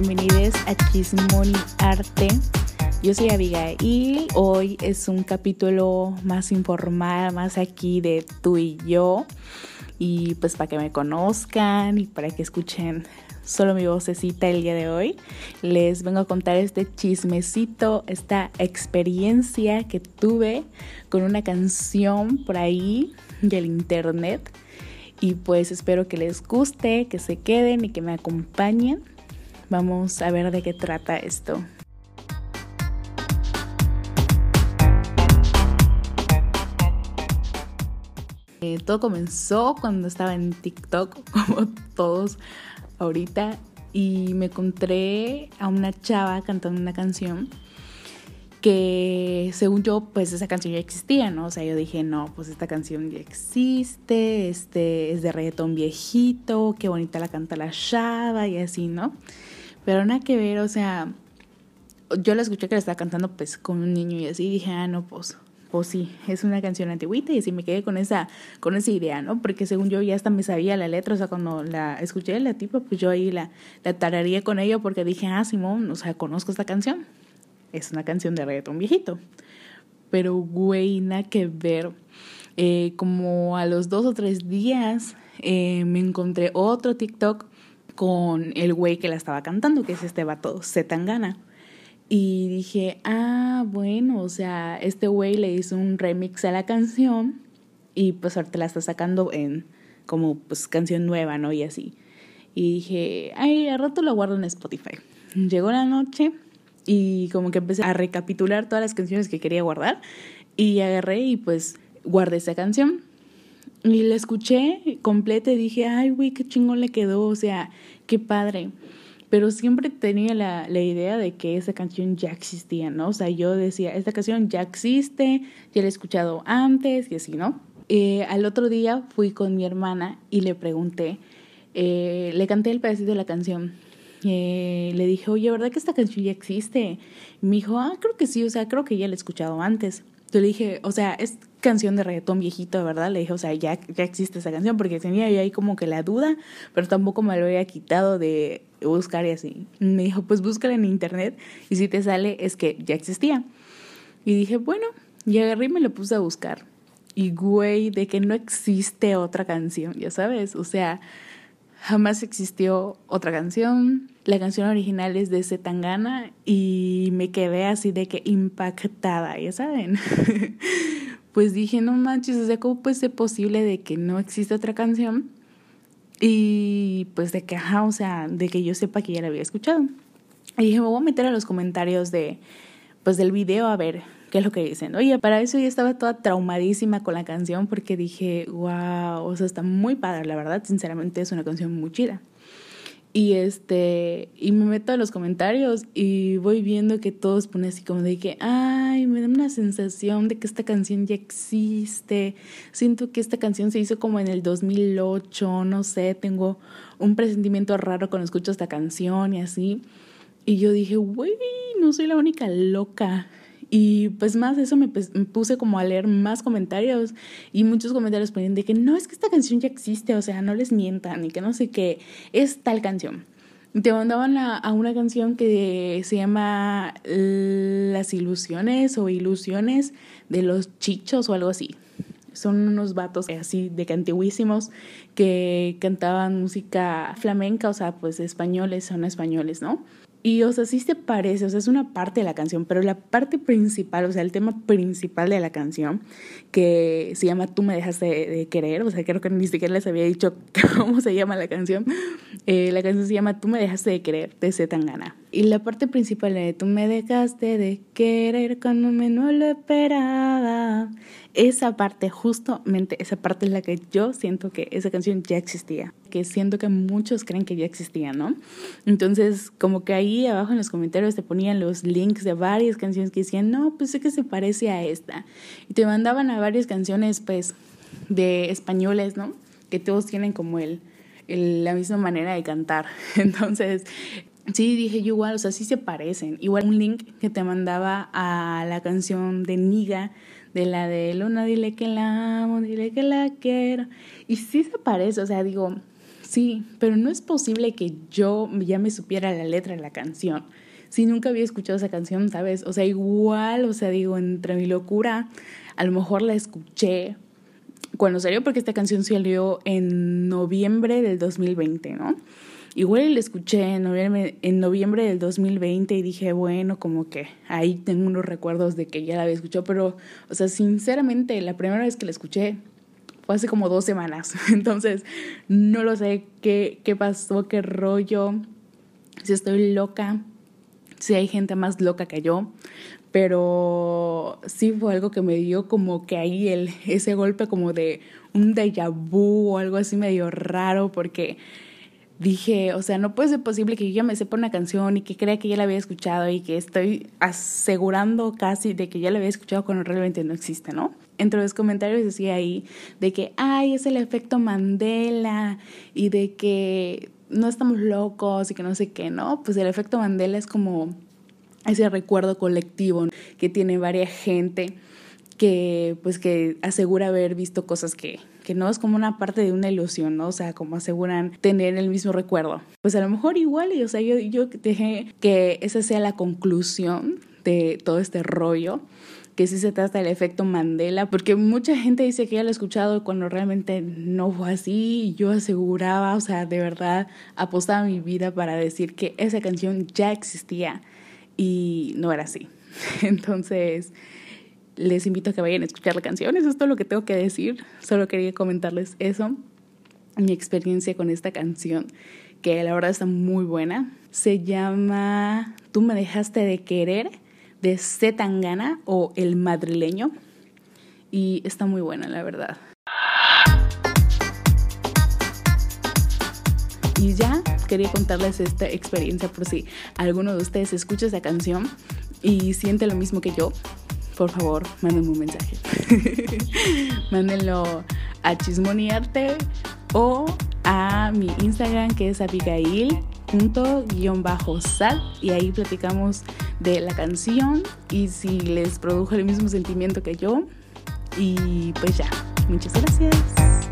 bienvenidos a Chismoni Arte. Yo soy Abigail. Hoy es un capítulo más informal, más aquí de tú y yo. Y pues para que me conozcan y para que escuchen solo mi vocecita el día de hoy, les vengo a contar este chismecito, esta experiencia que tuve con una canción por ahí del internet. Y pues espero que les guste, que se queden y que me acompañen. Vamos a ver de qué trata esto. Eh, todo comenzó cuando estaba en TikTok, como todos ahorita, y me encontré a una chava cantando una canción que según yo, pues esa canción ya existía, ¿no? O sea, yo dije, no, pues esta canción ya existe, este es de reggaetón viejito, qué bonita la canta la chava y así, ¿no? Pero nada que ver, o sea, yo la escuché que la estaba cantando pues con un niño y así, dije, ah, no, pues, pues sí, es una canción antiguita y así me quedé con esa, con esa idea, ¿no? Porque según yo ya hasta me sabía la letra, o sea, cuando la escuché la tipa, pues yo ahí la, la tararía con ella porque dije, ah, Simón, o sea, conozco esta canción es una canción de reggaetón viejito. Pero, güey, nada que ver. Eh, como a los dos o tres días eh, me encontré otro TikTok con el güey que la estaba cantando, que es este vato, Zetangana. Y dije, ah, bueno, o sea, este güey le hizo un remix a la canción y pues ahorita la está sacando en como pues canción nueva, ¿no? Y así. Y dije, ay, al rato lo guardo en Spotify. Llegó la noche, y como que empecé a recapitular todas las canciones que quería guardar y agarré y pues guardé esa canción. Y la escuché completa y dije, ay, güey, qué chingón le quedó, o sea, qué padre. Pero siempre tenía la, la, idea de que esa canción ya existía, ¿no? O sea, yo decía, esta canción ya existe, ya la he escuchado antes y así, ¿no? Eh, al otro día fui con mi hermana y le pregunté, eh, le canté el pedacito de la canción eh, le dije, oye, ¿verdad que esta canción ya existe? Y me dijo, ah, creo que sí, o sea, creo que ya la he escuchado antes. Yo le dije, o sea, es canción de reggaetón viejito, ¿verdad? Le dije, o sea, ya, ya existe esa canción, porque tenía yo ahí como que la duda, pero tampoco me lo había quitado de buscar y así. Me dijo, pues búscala en internet y si te sale es que ya existía. Y dije, bueno, y agarré y me lo puse a buscar. Y güey, de que no existe otra canción, ya sabes, o sea, jamás existió otra canción. La canción original es de Zetangana y me quedé así de que impactada, ya saben. pues dije, no manches, o sea, ¿cómo puede ser posible de que no exista otra canción? Y pues de que, ajá, o sea, de que yo sepa que ya la había escuchado. Y dije, me voy a meter a los comentarios de, pues del video a ver qué es lo que dicen. Oye, para eso ya estaba toda traumadísima con la canción porque dije, wow, o sea, está muy padre, la verdad, sinceramente es una canción muy chida. Y este, y me meto a los comentarios y voy viendo que todos ponen así como de que, ay, me da una sensación de que esta canción ya existe. Siento que esta canción se hizo como en el 2008, no sé, tengo un presentimiento raro cuando escucho esta canción y así. Y yo dije, güey, no soy la única loca. Y pues más eso me, puse como a leer más comentarios y muchos comentarios ponían de que no, es que esta canción ya existe, o sea, no les mientan y que no sé qué, es tal canción. Te mandaban a, una canción que se llama Las ilusiones o ilusiones de los chichos o algo así. Son unos vatos así de cantiguísimos que cantaban música flamenca, o sea, pues españoles, son españoles, ¿no? Y, o sea, sí se parece, o sea, es una parte de la canción, pero la parte principal, o sea, el tema principal de la canción, que se llama Tú me dejas de, querer, o sea, creo que ni siquiera les había dicho cómo se llama la canción. Eh, la canción se llama Tú me dejaste de querer, de Zetangana. Y la parte principal de Tú me dejaste de querer cuando me no lo esperaba esa parte, justamente esa parte es la que yo siento que esa canción ya existía, que siento que muchos creen que ya existía, ¿no? Entonces, como que ahí abajo en los comentarios te ponían los links de varias canciones que decían, no, pues sé que se parece a esta. Y te mandaban a varias canciones, pues, de españoles, ¿no? Que todos tienen como el la misma manera de cantar. Entonces, Sí, dije yo igual, o sea, sí se parecen. Igual un link que te mandaba a la canción de Niga de la de Luna, dile que la amo, dile que la quiero. Y sí se parece, o sea, digo, Sí, pero no es posible que yo ya me supiera la letra de la canción. Si nunca había escuchado esa canción, ¿sabes? O sea, igual, o sea, digo, entre mi locura, a lo mejor la escuché cuando salió, porque esta canción salió en noviembre del 2020, ¿no? Igual la escuché en noviembre, en noviembre del 2020 y dije, bueno, como que ahí tengo unos recuerdos de que ya la había escuchado, pero, o sea, sinceramente, la primera vez que la escuché fue hace como dos semanas. Entonces, no lo sé qué, qué pasó, qué rollo, si estoy loca, si hay gente más loca que yo, pero sí fue algo que me dio como que ahí el, ese golpe como de un déjà vu o algo así medio raro porque dije, o sea, no puede ser posible que yo ya me sepa una canción y que crea que ya la había escuchado y que estoy asegurando casi de que ya la había escuchado cuando realmente no existe, ¿no? Entre los comentarios decía ahí de que, ay, es el efecto Mandela y de que no estamos locos y que no sé qué, ¿no? Pues el efecto Mandela es como ese recuerdo colectivo que tiene varias gente que pues que asegura haber visto cosas que, que no es como una parte de una ilusión, ¿no? O sea, como aseguran tener el mismo recuerdo. Pues a lo mejor igual, y o sea, yo, dejé que esa sea la conclusión de todo este rollo que sí se trata del efecto Mandela, porque mucha gente dice que ya lo he escuchado cuando realmente no fue así. Yo aseguraba, o sea, de verdad apostaba mi vida para decir que esa canción ya existía y no era así. Entonces, les invito a que vayan a escuchar la canción. Eso es todo lo que tengo que decir. Solo quería comentarles eso, mi experiencia con esta canción, que la verdad está muy buena. Se llama Tú me dejaste de querer de Zetangana o El Madrileño y está muy buena, la verdad. Y ya quería contarles esta experiencia por si alguno de ustedes escucha esa canción y siente lo mismo que yo. Por favor, mándenme un mensaje. Mándenlo a Chismoniarte o a mi Instagram que es abigail sal y ahí platicamos de la canción y si les produjo el mismo sentimiento que yo. Y pues ya, muchas gracias.